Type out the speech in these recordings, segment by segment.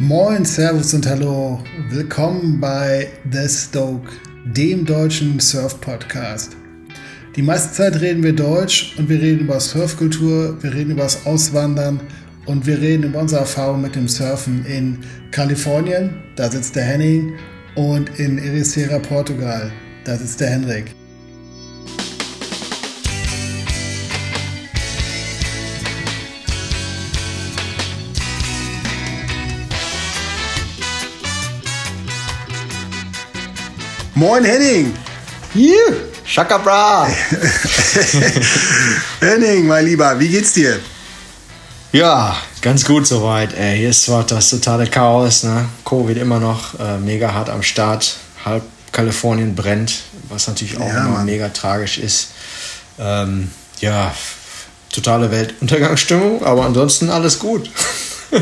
Moin, Servus und Hallo. Willkommen bei The Stoke, dem deutschen Surf-Podcast. Die meiste Zeit reden wir Deutsch und wir reden über Surfkultur, wir reden über das Auswandern und wir reden über unsere Erfahrung mit dem Surfen in Kalifornien, da sitzt der Henning, und in Ericeira, Portugal, da sitzt der Henrik. Moin Henning! Hier, Shaka Bra! Henning, mein Lieber, wie geht's dir? Ja, ganz gut soweit. Ey. Hier ist zwar das totale Chaos, ne? Covid immer noch äh, mega hart am Start. Halb Kalifornien brennt, was natürlich auch ja, immer mega tragisch ist. Ähm, ja, totale Weltuntergangsstimmung, aber ansonsten alles gut.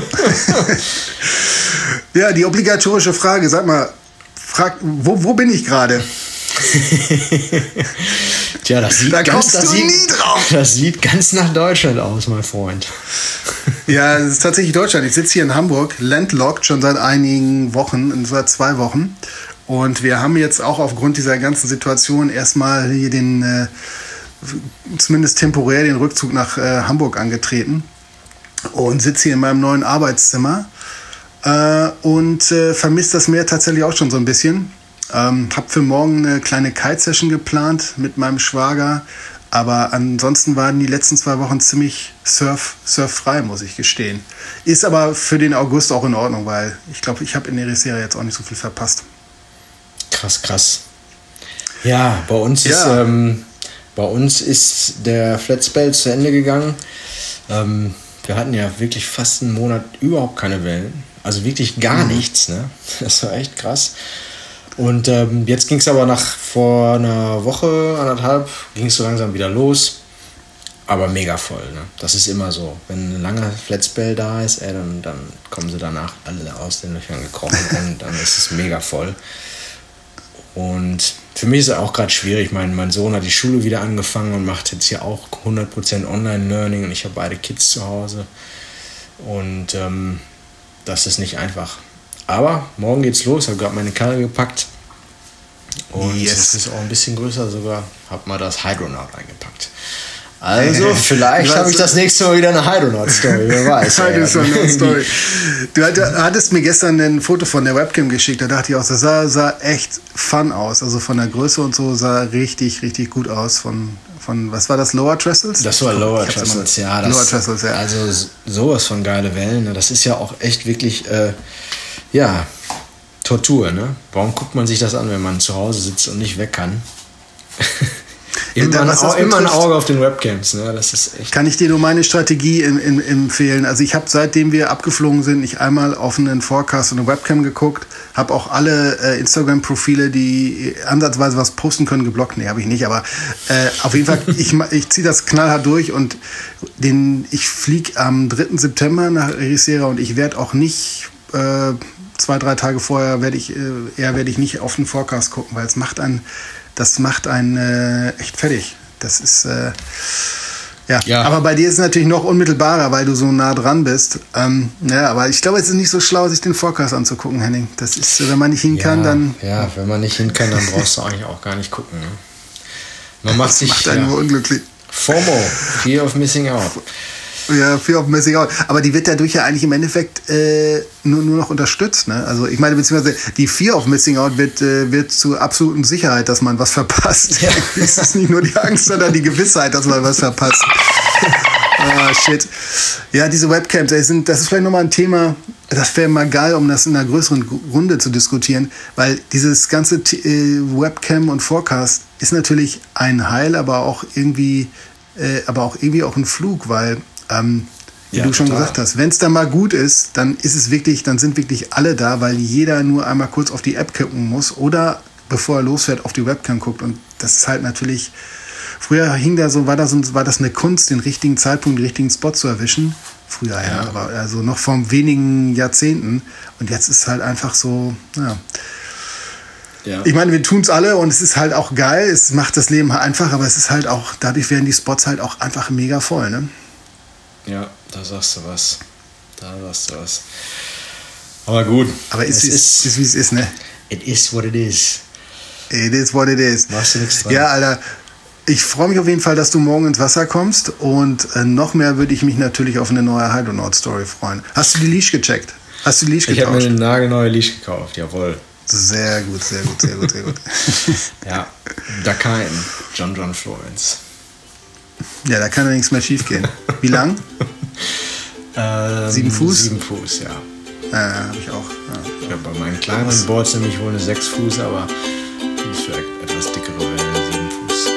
ja, die obligatorische Frage, sag mal, frag, wo, wo bin ich gerade? Tja, das sieht, da ganz, das, sieht, das sieht ganz nach Deutschland aus, mein Freund. ja, es ist tatsächlich Deutschland. Ich sitze hier in Hamburg, landlocked schon seit einigen Wochen, seit zwei Wochen. Und wir haben jetzt auch aufgrund dieser ganzen Situation erstmal hier den, äh, zumindest temporär, den Rückzug nach äh, Hamburg angetreten und sitze hier in meinem neuen Arbeitszimmer äh, und äh, vermisst das Meer tatsächlich auch schon so ein bisschen. Ähm, hab für morgen eine kleine Kite-Session geplant mit meinem Schwager. Aber ansonsten waren die letzten zwei Wochen ziemlich surf, surffrei, muss ich gestehen. Ist aber für den August auch in Ordnung, weil ich glaube, ich habe in der Serie jetzt auch nicht so viel verpasst. Krass, krass. Ja, bei uns ja. ist ähm, bei uns ist der Flatspell zu Ende gegangen. Ähm, wir hatten ja wirklich fast einen Monat überhaupt keine Wellen. Also wirklich gar mhm. nichts. Ne? Das war echt krass. Und ähm, jetzt ging es aber nach vor einer Woche, anderthalb, ging es so langsam wieder los. Aber mega voll. Ne? Das ist immer so. Wenn ein langer Flatspell da ist, ey, dann, dann kommen sie danach alle aus den Löchern gekrochen und dann ist es mega voll. Und für mich ist es auch gerade schwierig. Mein, mein Sohn hat die Schule wieder angefangen und macht jetzt hier auch 100% Online-Learning und ich habe beide Kids zu Hause. Und ähm, das ist nicht einfach. Aber morgen geht's los. Ich habe gerade meine Karre gepackt. Und yes. es ist auch ein bisschen größer sogar. Habe mal das Hydronaut eingepackt. Also, vielleicht habe ich das nächste Mal wieder eine Hydronaut-Story, wer weiß. Hydronaut-Story. Du hattest mir gestern ein Foto von der Webcam geschickt, da dachte ich auch, das sah, sah echt fun aus. Also von der Größe und so sah richtig, richtig gut aus. Von, von was war das, Lower Trestles? Das war Lower Trestles, ja. Das, Lower Trestles, ja. Also sowas von geile Wellen. Ne? Das ist ja auch echt wirklich, äh, ja, Tortur, ne? Warum guckt man sich das an, wenn man zu Hause sitzt und nicht weg kann? immer, ein, betrifft, immer ein Auge auf den Webcams, ne? Das ist echt. Kann ich dir nur meine Strategie in, in, empfehlen? Also ich habe seitdem wir abgeflogen sind, nicht einmal auf einen Forecast und eine Webcam geguckt, habe auch alle äh, Instagram-Profile, die ansatzweise was posten können, geblockt. Nee, habe ich nicht, aber äh, auf jeden Fall, ich, ich ziehe das knallhart durch und den, ich fliege am 3. September nach Ericeira und ich werde auch nicht äh, zwei, drei Tage vorher werde ich, äh, eher werde ich nicht auf den Forecast gucken, weil es macht einen das macht einen äh, echt fertig. Das ist, äh, ja. ja. Aber bei dir ist es natürlich noch unmittelbarer, weil du so nah dran bist. Ähm, ja, aber ich glaube, es ist nicht so schlau, sich den Forecast anzugucken, Henning. Das ist, wenn man nicht hin kann, ja, dann. Ja, wenn man nicht hin kann, dann brauchst du eigentlich auch gar nicht gucken. Ne? Man macht das sich. macht einen ja, nur unglücklich. FOMO, Fear of Missing Out. Ja, Fear of Missing Out. Aber die wird dadurch ja eigentlich im Endeffekt äh, nur, nur noch unterstützt. Ne? Also ich meine, beziehungsweise die Fear of Missing Out wird, äh, wird zu absoluten Sicherheit, dass man was verpasst. Ja. es ist nicht nur die Angst, sondern die Gewissheit, dass man was verpasst. ah, shit. Ja, diese Webcams, ey, sind, das ist vielleicht nochmal ein Thema, das wäre mal geil, um das in einer größeren Runde zu diskutieren, weil dieses ganze äh, Webcam und Forecast ist natürlich ein Heil, aber auch irgendwie, äh, aber auch irgendwie auch ein Flug, weil ähm, wie ja, du schon total. gesagt hast, wenn es dann mal gut ist, dann ist es wirklich, dann sind wirklich alle da, weil jeder nur einmal kurz auf die App gucken muss oder bevor er losfährt, auf die Webcam guckt. Und das ist halt natürlich, früher hing da so, war das, war das eine Kunst, den richtigen Zeitpunkt, den richtigen Spot zu erwischen. Früher, ja, ja aber also noch vor wenigen Jahrzehnten. Und jetzt ist halt einfach so, ja. Ja. Ich meine, wir tun es alle und es ist halt auch geil, es macht das Leben einfach, aber es ist halt auch, dadurch werden die Spots halt auch einfach mega voll, ne? Ja, da sagst du was. Da sagst du was. Aber gut. Aber ist, es ist, ist wie es ist, ne? It is what it is. It is what it is. Machst du nichts dran. Ja, Alter. Ich freue mich auf jeden Fall, dass du morgen ins Wasser kommst und äh, noch mehr würde ich mich natürlich auf eine neue Hydronaut-Story freuen. Hast du die Leash gecheckt? Hast du die Leash Ich habe mir eine nagelneue Leash gekauft, jawohl. Sehr gut, sehr gut, sehr gut, sehr gut. Ja, Dakain, John John Florence. Ja, da kann ja nichts mehr schief gehen. Wie lang? Ähm, Sieben Fuß? Sieben Fuß, ja. Äh, habe ich auch. Ja. Habe bei meinen kleineren Boards nämlich wohl eine 6 Fuß, aber die ist für etwas dickere Wellen eine 7 Fuß.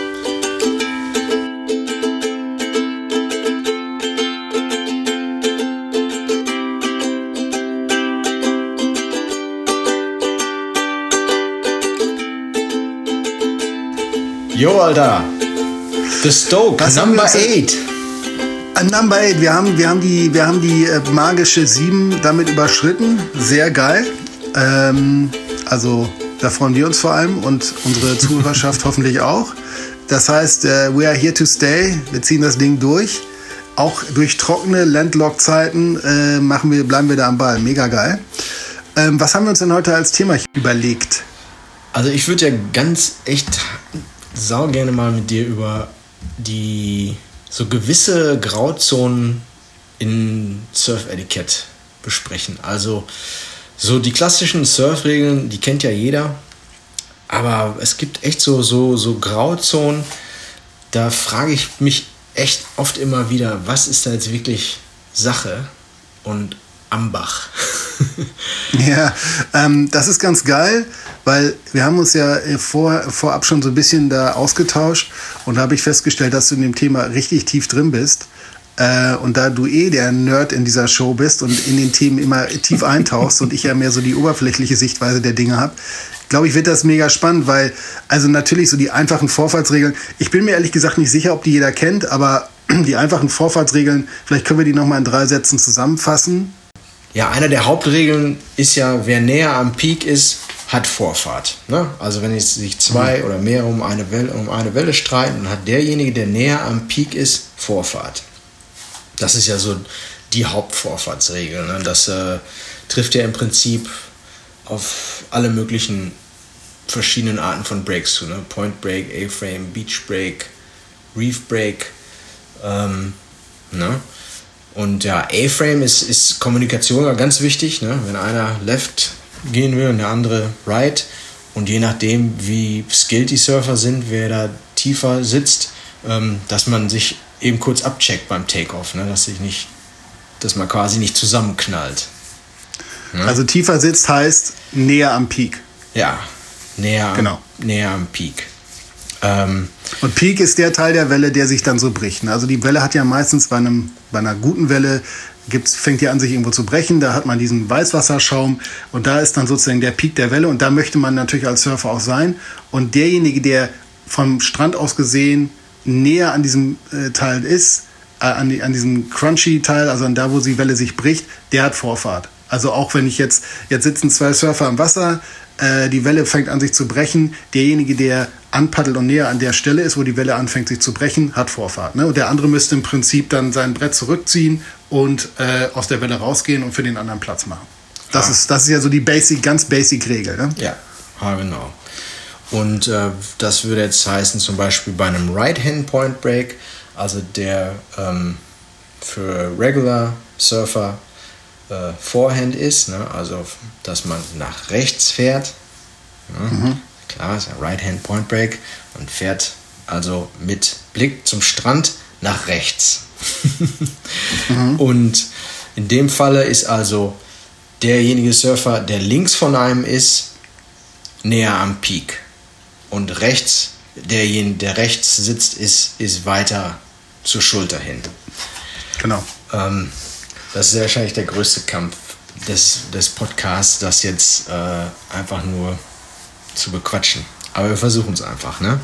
Jo, Alter. The Stoke, Was Number wir uns- 8. Äh, Number 8, wir haben, wir haben die, wir haben die äh, magische 7 damit überschritten. Sehr geil. Ähm, also da freuen wir uns vor allem und unsere Zuhörerschaft hoffentlich auch. Das heißt, äh, we are here to stay. Wir ziehen das Ding durch. Auch durch trockene Landlock-Zeiten äh, machen wir, bleiben wir da am Ball. Mega geil. Ähm, was haben wir uns denn heute als Thema überlegt? Also ich würde ja ganz echt sau gerne mal mit dir über die so gewisse Grauzonen in Surf-Etikett besprechen. Also so die klassischen Surfregeln, die kennt ja jeder, aber es gibt echt so so so Grauzonen. Da frage ich mich echt oft immer wieder, was ist da jetzt wirklich Sache und Ambach? Ja, ähm, das ist ganz geil, weil wir haben uns ja äh, vor, vorab schon so ein bisschen da ausgetauscht und da habe ich festgestellt, dass du in dem Thema richtig tief drin bist. Äh, und da du eh der Nerd in dieser Show bist und in den Themen immer tief eintauchst und ich ja mehr so die oberflächliche Sichtweise der Dinge habe, glaube ich, wird das mega spannend, weil also natürlich so die einfachen Vorfahrtsregeln, ich bin mir ehrlich gesagt nicht sicher, ob die jeder kennt, aber die einfachen Vorfahrtsregeln, vielleicht können wir die nochmal in drei Sätzen zusammenfassen. Ja, einer der Hauptregeln ist ja, wer näher am Peak ist, hat Vorfahrt. Ne? Also wenn sich zwei oder mehr um eine, Welle, um eine Welle streiten, dann hat derjenige, der näher am Peak ist, Vorfahrt. Das ist ja so die Hauptvorfahrtsregel. Ne? Das äh, trifft ja im Prinzip auf alle möglichen verschiedenen Arten von Breaks zu. Ne? Point Break, A-Frame, Beach Break, Reef Break. Ähm, ne? Und ja, A-Frame ist, ist Kommunikation ganz wichtig. Ne? Wenn einer Left gehen will und der andere Right. Und je nachdem, wie skilled die Surfer sind, wer da tiefer sitzt, ähm, dass man sich eben kurz abcheckt beim Takeoff. Ne? Dass, sich nicht, dass man quasi nicht zusammenknallt. Also tiefer sitzt heißt näher am Peak. Ja, näher, Genau. näher am Peak. Ähm, Und Peak ist der Teil der Welle, der sich dann so bricht. ne? Also die Welle hat ja meistens bei, einem, bei einer guten Welle, gibt's, fängt die an, sich irgendwo zu brechen. Da hat man diesen Weißwasserschaum und da ist dann sozusagen der Peak der Welle. Und da möchte man natürlich als Surfer auch sein. Und derjenige, der vom Strand aus gesehen näher an diesem äh, Teil ist, äh, an, die, an diesem crunchy Teil, also an da, wo die Welle sich bricht, der hat Vorfahrt. Also auch wenn ich jetzt, jetzt sitzen zwei Surfer am Wasser, äh, die Welle fängt an sich zu brechen, derjenige, der anpaddelt und näher an der Stelle ist, wo die Welle anfängt sich zu brechen, hat Vorfahrt. Ne? Und der andere müsste im Prinzip dann sein Brett zurückziehen und äh, aus der Welle rausgehen und für den anderen Platz machen. Das, Ah. ist, das ist ja so die basic, ganz basic Regel. Ne? Ja, ja genau. Und äh, das würde jetzt heißen, zum Beispiel bei einem Right-Hand Point Break, also der ähm, für Regular Surfer äh, Forehand ist, ne? also dass man nach rechts fährt. Ne? Klar, ist ein Right-Hand Point Break und fährt also mit Blick zum Strand nach rechts. Und in dem Falle ist also derjenige Surfer, der links von einem ist, näher am Peak. Und rechts, derjenige, der rechts sitzt, ist, ist weiter zur Schulter hin. Genau. Ähm, das ist wahrscheinlich der größte Kampf des, des Podcasts, das jetzt äh, einfach nur zu bequatschen. Aber wir versuchen es einfach, ne?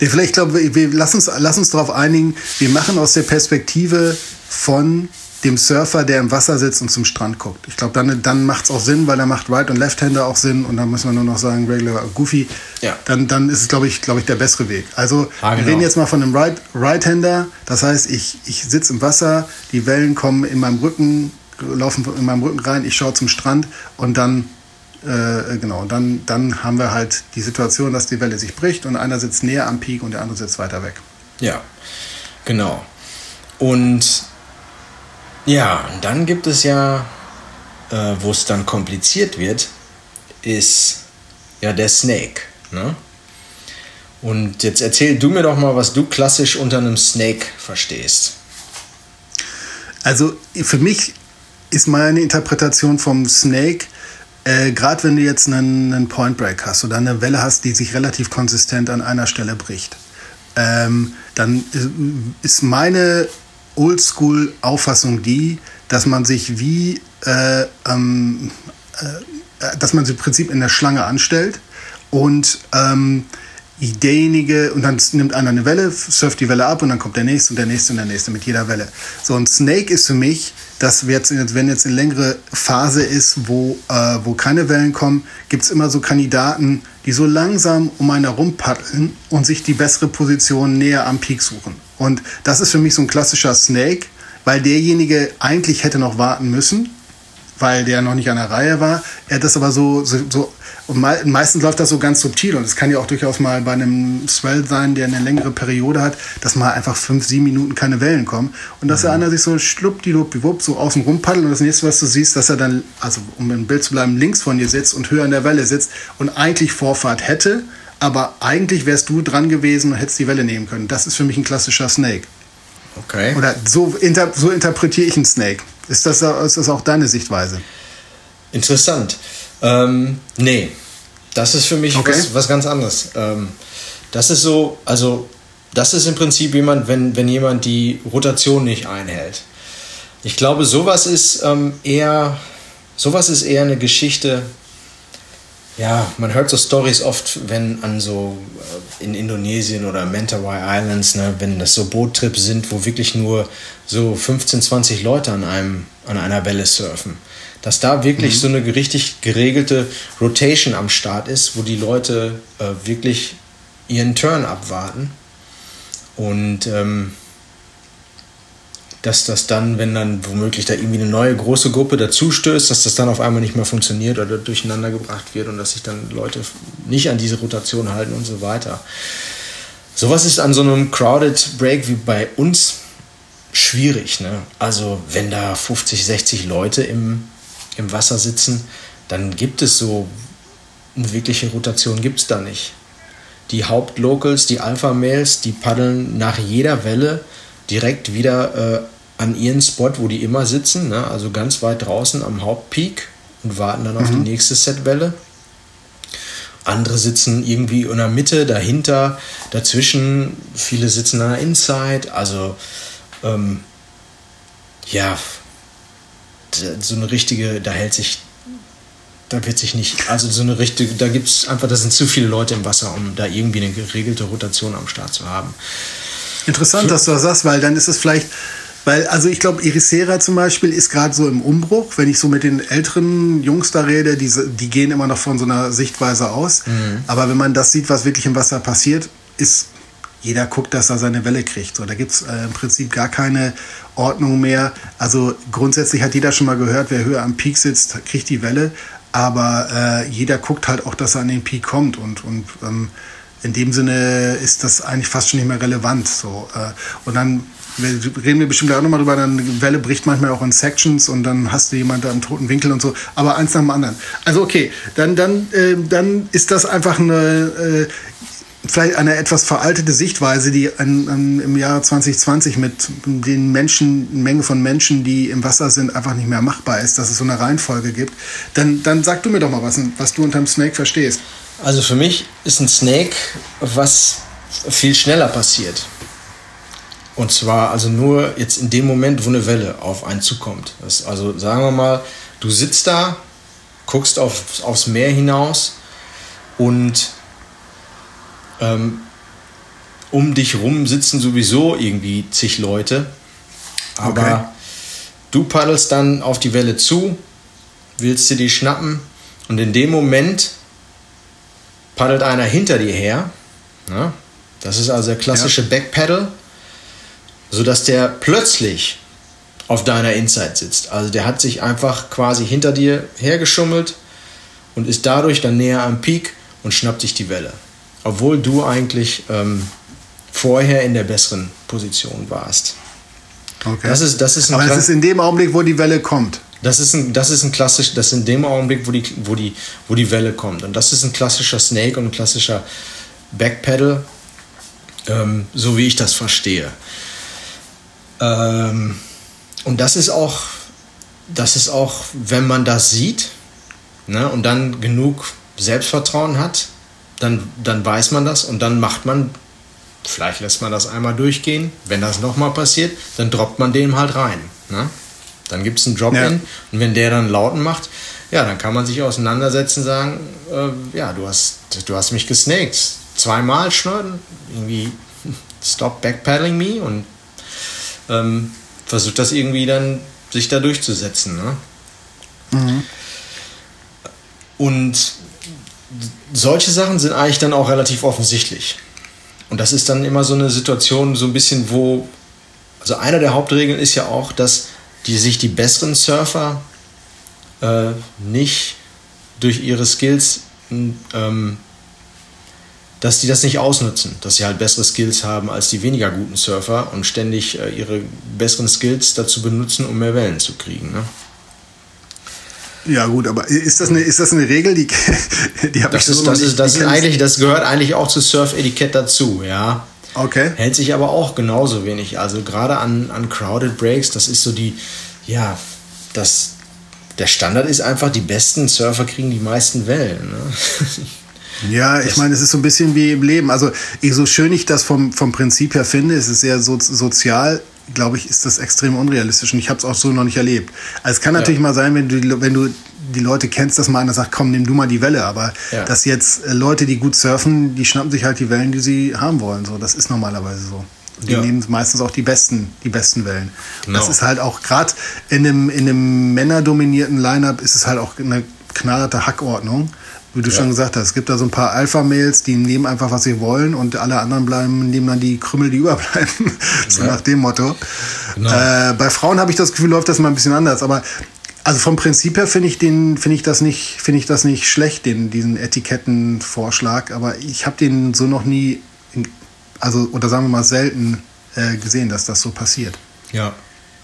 Nee, vielleicht glaube ich, wir lass uns, lass uns darauf einigen, wir machen aus der Perspektive von dem Surfer, der im Wasser sitzt und zum Strand guckt. Ich glaube, dann, dann macht es auch Sinn, weil dann macht Right- und Left-Hander auch Sinn und dann müssen wir nur noch sagen, Regular Goofy. Ja. Dann, dann ist es, glaube ich, glaube ich, der bessere Weg. Also Ah, wir genau. reden jetzt mal von einem Right- Right-Hander. das heißt, ich, ich sitze im Wasser, die Wellen kommen in meinem Rücken laufen in meinem Rücken rein, ich schaue zum Strand und dann äh, genau, dann, dann haben wir halt die Situation, dass die Welle sich bricht und einer sitzt näher am Peak und der andere sitzt weiter weg. Ja, genau. Und ja, und dann gibt es ja, äh, wo es dann kompliziert wird, ist ja der Snake. Ne? Und jetzt erzähl du mir doch mal, was du klassisch unter einem Snake verstehst. Also für mich ist meine Interpretation vom Snake, äh, gerade wenn du jetzt einen, einen Point Break hast oder eine Welle hast, die sich relativ konsistent an einer Stelle bricht, ähm, dann ist meine Oldschool-Auffassung die, dass man sich wie, äh, ähm, äh, dass man sich im Prinzip in der Schlange anstellt und ähm, derjenige, und dann nimmt einer eine Welle, surft die Welle ab und dann kommt der nächste und der nächste und der nächste mit jeder Welle. So ein Snake ist für mich, dass wir jetzt, wenn jetzt eine längere Phase ist, wo, äh, wo keine Wellen kommen, gibt es immer so Kandidaten, die so langsam um einen herum paddeln und sich die bessere Position näher am Peak suchen. Und das ist für mich so ein klassischer Snake, weil derjenige eigentlich hätte noch warten müssen, weil der noch nicht an der Reihe war. Er hat das aber so, so, so und me meistens läuft das so ganz subtil und es kann ja auch durchaus mal bei einem Swell sein, der eine längere Periode hat, dass mal einfach fünf, sieben Minuten keine Wellen kommen und dass mhm. der andere sich so schluppdiwupp so außen rum paddelt und das nächste, was du siehst, dass er dann, also um im Bild zu bleiben, links von dir sitzt und höher an der Welle sitzt und eigentlich Vorfahrt hätte, aber eigentlich wärst du dran gewesen und hättest die Welle nehmen können. Das ist für mich ein klassischer Snake. Okay. Oder so, inter so interpretiere ich einen Snake. Ist das, ist das auch deine Sichtweise? Interessant. Ähm, nee, das ist für mich okay. was, was ganz anderes. Ähm, das ist so, also das ist im Prinzip jemand, wenn, wenn jemand die Rotation nicht einhält. Ich glaube, sowas ist ähm, eher, sowas ist eher eine Geschichte. Ja, man hört so Stories oft, wenn an so äh, in Indonesien oder Mentawai Islands, ne, wenn das so Boottrips sind, wo wirklich nur so 15, 20 Leute an einem an einer Welle surfen dass da wirklich mhm. so eine richtig geregelte Rotation am Start ist, wo die Leute äh, wirklich ihren Turn abwarten. Und ähm, dass das dann, wenn dann womöglich da irgendwie eine neue große Gruppe dazu stößt, dass das dann auf einmal nicht mehr funktioniert oder durcheinander gebracht wird und dass sich dann Leute nicht an diese Rotation halten und so weiter. Sowas ist an so einem Crowded Break wie bei uns schwierig. Ne? Also wenn da 50, 60 Leute im, im Wasser sitzen, dann gibt es so eine wirkliche Rotation gibt es da nicht. Die Hauptlocals, die Alpha-Males, die paddeln nach jeder Welle direkt wieder äh, an ihren Spot, wo die immer sitzen, ne? also ganz weit draußen am Hauptpeak und warten dann mhm. auf die mhm. nächste Setwelle. Andere sitzen irgendwie in der Mitte, dahinter, dazwischen. Viele sitzen an der Inside. Also, ähm, ja, so eine richtige, da hält sich, da wird sich nicht, also so eine richtige, da gibt es einfach, da sind zu viele Leute im Wasser, um da irgendwie eine geregelte Rotation am Start zu haben. Interessant, dass du das sagst, weil dann ist es vielleicht, weil, also ich glaube, Irisera zum Beispiel ist gerade so im Umbruch. Wenn ich so mit den älteren Jungs da rede, die, die gehen immer noch von so einer Sichtweise aus. Mhm. Aber wenn man das sieht, was wirklich im Wasser passiert, ist jeder guckt, dass er seine Welle kriegt. So, da gibt es äh, im Prinzip gar keine Ordnung mehr. Also grundsätzlich hat jeder schon mal gehört, wer höher am Peak sitzt, kriegt die Welle. Aber äh, jeder guckt halt auch, dass er an den Peak kommt. Und, und ähm, in dem Sinne ist das eigentlich fast schon nicht mehr relevant. So, äh, und dann reden wir bestimmt auch nochmal drüber, dann Welle bricht manchmal auch in Sections und dann hast du jemanden da im toten Winkel und so, aber eins nach dem anderen. Also okay, dann, dann, äh, dann ist das einfach eine, äh, vielleicht eine etwas veraltete Sichtweise, die an, an, im Jahr 2020 mit den Menschen, Menge von Menschen, die im Wasser sind, einfach nicht mehr machbar ist, dass es so eine Reihenfolge gibt, dann, dann sag du mir doch mal was, was du unter dem Snake verstehst. Also für mich ist ein Snake, was viel schneller passiert. Und zwar also nur jetzt in dem Moment, wo eine Welle auf einen zukommt. Das, also sagen wir mal, du sitzt da, guckst auf, aufs Meer hinaus und ähm, um dich rum sitzen sowieso irgendwie zig Leute. Aber okay. du paddelst dann auf die Welle zu, willst dir die schnappen und in dem Moment paddelt einer hinter dir her. Ja, das ist also der klassische ja. Backpedal, sodass der plötzlich auf deiner Inside sitzt. Also der hat sich einfach quasi hinter dir hergeschummelt und ist dadurch dann näher am Peak und schnappt sich die Welle. Obwohl du eigentlich ähm, vorher in der besseren Position warst. Okay. Das ist, das ist Aber das ist in dem Augenblick, wo die Welle kommt. Das ist ein, das ist ein klassisch, das ist in dem Augenblick, wo die, wo, die, wo die Welle kommt. Und das ist ein klassischer Snake und ein klassischer Backpedal, ähm, so wie ich das verstehe. Ähm, und das ist auch, das ist auch, wenn man das sieht ne, und dann genug Selbstvertrauen hat, dann, dann weiß man das und dann macht man, vielleicht lässt man das einmal durchgehen. Wenn das nochmal passiert, dann droppt man dem halt rein. Ne? Dann gibt es einen Drop-In ja. und wenn der dann Lauten macht, ja, dann kann man sich auseinandersetzen und sagen, äh, ja, du hast, du hast mich gesnaked. Zweimal schneiden, irgendwie stop backpedaling me und ähm, versucht das irgendwie dann sich da durchzusetzen. Ne? Mhm. Und solche Sachen sind eigentlich dann auch relativ offensichtlich. Und das ist dann immer so eine Situation, so ein bisschen, wo, also einer der Hauptregeln ist ja auch, dass die sich die besseren Surfer äh, nicht durch ihre Skills ähm, dass die das nicht ausnutzen, dass sie halt bessere Skills haben als die weniger guten Surfer und ständig äh, ihre besseren Skills dazu benutzen, um mehr Wellen zu kriegen. Ne? Ja gut, aber ist das eine, ist das eine Regel, die, die habe ich so ist, das, ist, das, ist eigentlich, das gehört eigentlich auch zu Surf-Etikett dazu, ja. Okay. Hält sich aber auch genauso wenig. Also gerade an, an Crowded Breaks, das ist so die, ja, das, der Standard ist einfach, die besten Surfer kriegen die meisten Wellen. Ne? Ja, ich meine, es ist so ein bisschen wie im Leben. Also, so schön ich das vom, vom Prinzip her finde, es ist sehr so, sozial, glaube ich, ist das extrem unrealistisch und ich habe es auch so noch nicht erlebt. Also, es kann natürlich ja. mal sein, wenn du, wenn du die Leute kennst, dass mal einer sagt, komm, nimm du mal die Welle. Aber ja. dass jetzt äh, Leute, die gut surfen, die schnappen sich halt die Wellen, die sie haben wollen. So, das ist normalerweise so. Die ja. nehmen meistens auch die besten, die besten Wellen. Genau. Das ist halt auch gerade in einem, in einem männerdominierten Line-Up ist es halt auch eine knallharte Hackordnung. Wie du ja. schon gesagt hast, es gibt da so ein paar Alpha-Mails, die nehmen einfach, was sie wollen und alle anderen bleiben, nehmen dann die Krümmel, die überbleiben. so ja. nach dem Motto. Genau. Äh, bei Frauen habe ich das Gefühl, läuft das mal ein bisschen anders. Aber also vom Prinzip her finde ich den, finde ich das nicht, finde ich das nicht schlecht, den, diesen Etikettenvorschlag. Aber ich habe den so noch nie, also oder sagen wir mal selten äh, gesehen, dass das so passiert. Ja.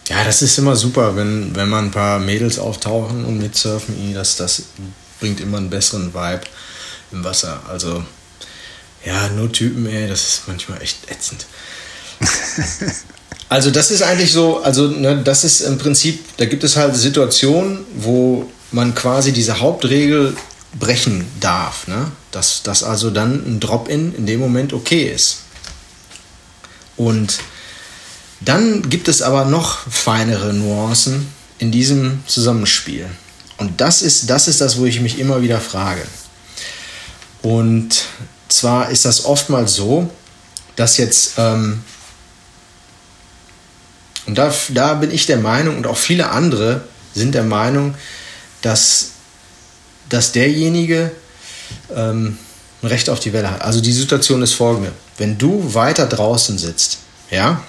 Ja, das ist immer super, wenn, wenn man ein paar Mädels auftauchen und mitsurfen, dass das bringt immer einen besseren Vibe im Wasser. Also, ja, nur Typen, ey, das ist manchmal echt ätzend. also, das ist eigentlich so, also, ne, das ist im Prinzip, da gibt es halt Situationen, wo man quasi diese Hauptregel brechen darf. Ne? Dass, dass also dann ein Drop-In in dem Moment okay ist. Und dann gibt es aber noch feinere Nuancen in diesem Zusammenspiel. Und das ist, das ist das, wo ich mich immer wieder frage. Und zwar ist das oftmals so, dass jetzt, ähm, und da, da bin ich der Meinung und auch viele andere sind der Meinung, dass, dass derjenige ähm, ein Recht auf die Welle hat. Also die Situation ist folgende. Wenn du weiter draußen sitzt, ja,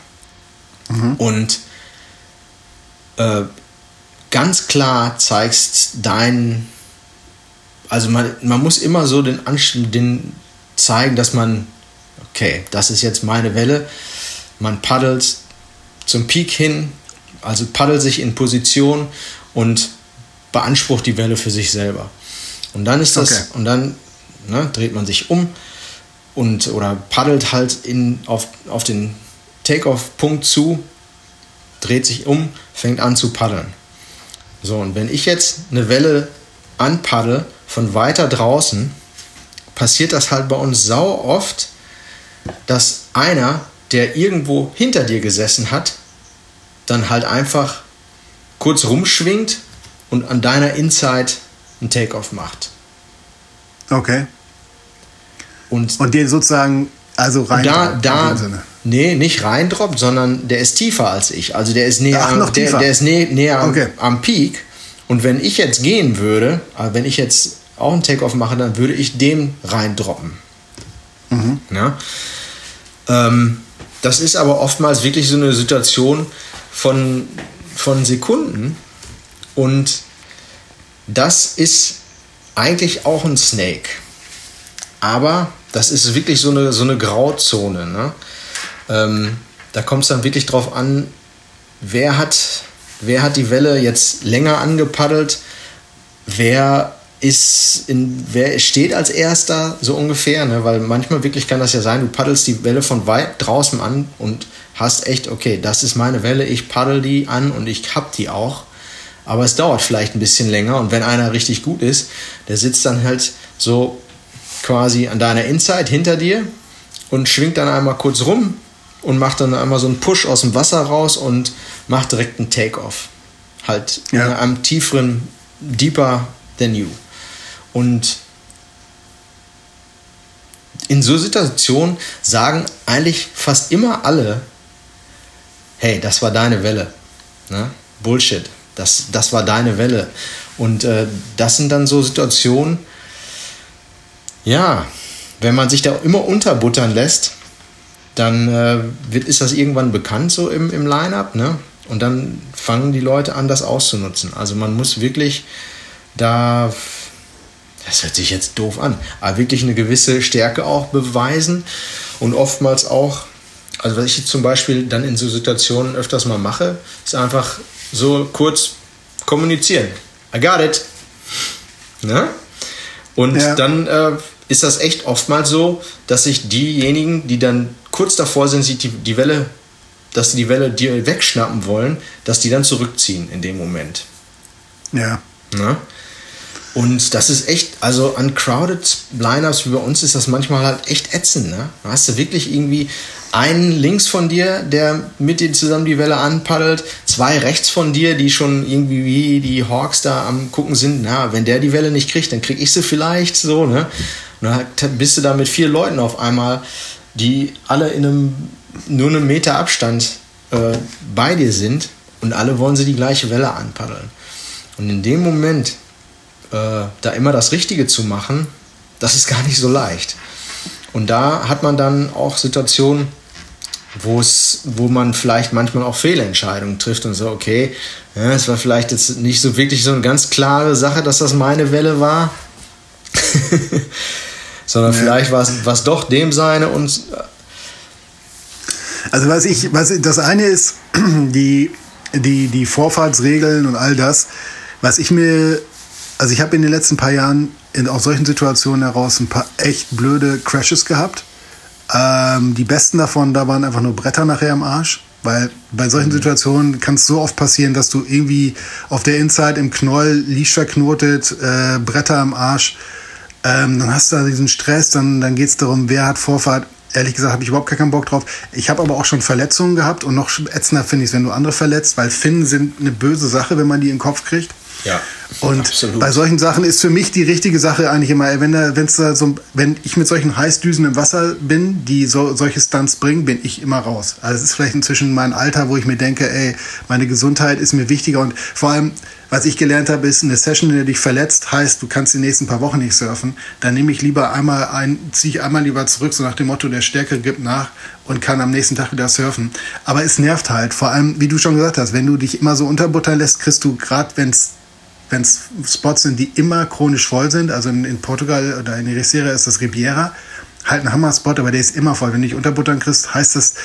mhm. und äh, ganz klar zeigst dein, also man, man muss immer so den, den zeigen, dass man, okay, das ist jetzt meine Welle, man paddelt zum Peak hin, also paddelt sich in Position und beansprucht die Welle für sich selber. Und dann ist das, okay. und dann ne, dreht man sich um und oder paddelt halt in, auf, auf den Take-off-Punkt zu, dreht sich um, fängt an zu paddeln. So, und wenn ich jetzt eine Welle anpaddel von weiter draußen, passiert das halt bei uns sau oft, dass einer, der irgendwo hinter dir gesessen hat, dann halt einfach kurz rumschwingt und an deiner Inside einen Takeoff macht. Okay. Und, und den sozusagen also rein. Da, da, nee, nicht reindroppt, sondern der ist tiefer als ich. Also der ist näher, Ach, noch der, der ist nä näher okay. am, am Peak. Und wenn ich jetzt gehen würde, äh, wenn ich jetzt auch einen Takeoff mache, dann würde ich dem reindroppen. Mhm. Ja? Ähm, das ist aber oftmals wirklich so eine Situation von, von Sekunden und das ist eigentlich auch ein Snake. Aber das ist wirklich so eine, so eine Grauzone. Ne? Ähm, da kommt es dann wirklich drauf an, wer hat, wer hat die Welle jetzt länger angepaddelt, wer ist in, wer steht als erster, so ungefähr, ne? weil manchmal wirklich kann das ja sein, du paddelst die Welle von weit draußen an und hast echt, okay, das ist meine Welle, ich paddel die an und ich hab die auch. Aber es dauert vielleicht ein bisschen länger und wenn einer richtig gut ist, der sitzt dann halt so quasi an deiner Inside hinter dir und schwingt dann einmal kurz rum und macht dann einmal so einen Push aus dem Wasser raus und macht direkt einen Takeoff. Halt ja. am tieferen, deeper than you. Und in so Situationen sagen eigentlich fast immer alle, hey, das war deine Welle. Ne? Bullshit. Das, das war deine Welle. Und äh, das sind dann so Situationen, ja, wenn man sich da immer unterbuttern lässt, dann äh, wird, ist das irgendwann bekannt so im, im Line-up, ne? Und dann fangen die Leute an, das auszunutzen. Also man muss wirklich da, das hört sich jetzt doof an, aber wirklich eine gewisse Stärke auch beweisen und oftmals auch, also was ich zum Beispiel dann in so Situationen öfters mal mache, ist einfach so kurz kommunizieren. I got it. Ne? Und ja. dann äh, ist das echt oftmals so, dass sich diejenigen, die dann kurz davor sind, sich die, die Welle, dass sie die Welle dir wegschnappen wollen, dass die dann zurückziehen in dem Moment. Ja. Ne? Und das ist echt, also an crowded Lineups wie bei uns ist das manchmal halt echt ätzend. Ne? Da hast du wirklich irgendwie einen links von dir, der mit dir zusammen die Welle anpaddelt, zwei rechts von dir, die schon irgendwie wie die Hawks da am gucken sind. Na, wenn der die Welle nicht kriegt, dann krieg ich sie vielleicht so. Ne? Und dann bist du da mit vier Leuten auf einmal, die alle in einem nur einem Meter Abstand äh, bei dir sind und alle wollen sie die gleiche Welle anpaddeln. Und in dem Moment äh, da immer das Richtige zu machen, das ist gar nicht so leicht. Und da hat man dann auch Situationen, wo es, wo man vielleicht manchmal auch Fehlentscheidungen trifft und so, okay, es war vielleicht jetzt nicht so wirklich so eine ganz klare Sache, dass das meine Welle war. Sondern ja. vielleicht war es doch dem seine und. Äh, also was ich, was das eine ist, die, die, die Vorfahrtsregeln und all das, was ich mir also ich habe in den letzten paar Jahren in aus solchen Situationen heraus ein paar echt blöde Crashes gehabt. Ähm, die besten davon, da waren einfach nur Bretter nachher am Arsch. Weil bei solchen mhm. Situationen kann es so oft passieren, dass du irgendwie auf der Inside im Knoll Leash verknotet, äh, Bretter am Arsch. Ähm, dann hast du da diesen Stress, dann, dann geht es darum, wer hat Vorfahrt. Ehrlich gesagt habe ich überhaupt gar keinen Bock drauf. Ich habe aber auch schon Verletzungen gehabt und noch ätzender finde ich es, wenn du andere verletzt, weil Finnen sind eine böse Sache, wenn man die in den Kopf kriegt. Ja. Und absolut. bei solchen Sachen ist für mich die richtige Sache eigentlich immer, wenn, da, wenn's da so, wenn ich mit solchen Heißdüsen im Wasser bin, die so, solche Stunts bringen, bin ich immer raus. Also es ist vielleicht inzwischen mein Alter, wo ich mir denke, ey, meine Gesundheit ist mir wichtiger und vor allem, was ich gelernt habe, ist eine Session, in der dich verletzt, heißt, du kannst die nächsten paar Wochen nicht surfen. Dann nehme ich lieber einmal ein, ziehe ich einmal lieber zurück, so nach dem Motto, der Stärke gibt nach und kann am nächsten Tag wieder surfen. Aber es nervt halt. Vor allem, wie du schon gesagt hast, wenn du dich immer so unterbuttern lässt, kriegst du, gerade wenn es wenn es Spots sind, die immer chronisch voll sind, also in, in Portugal oder in Ericeira ist das Riviera, halt ein Hammer-Spot, aber der ist immer voll. Wenn du dich unterbuttern kriegst, heißt das,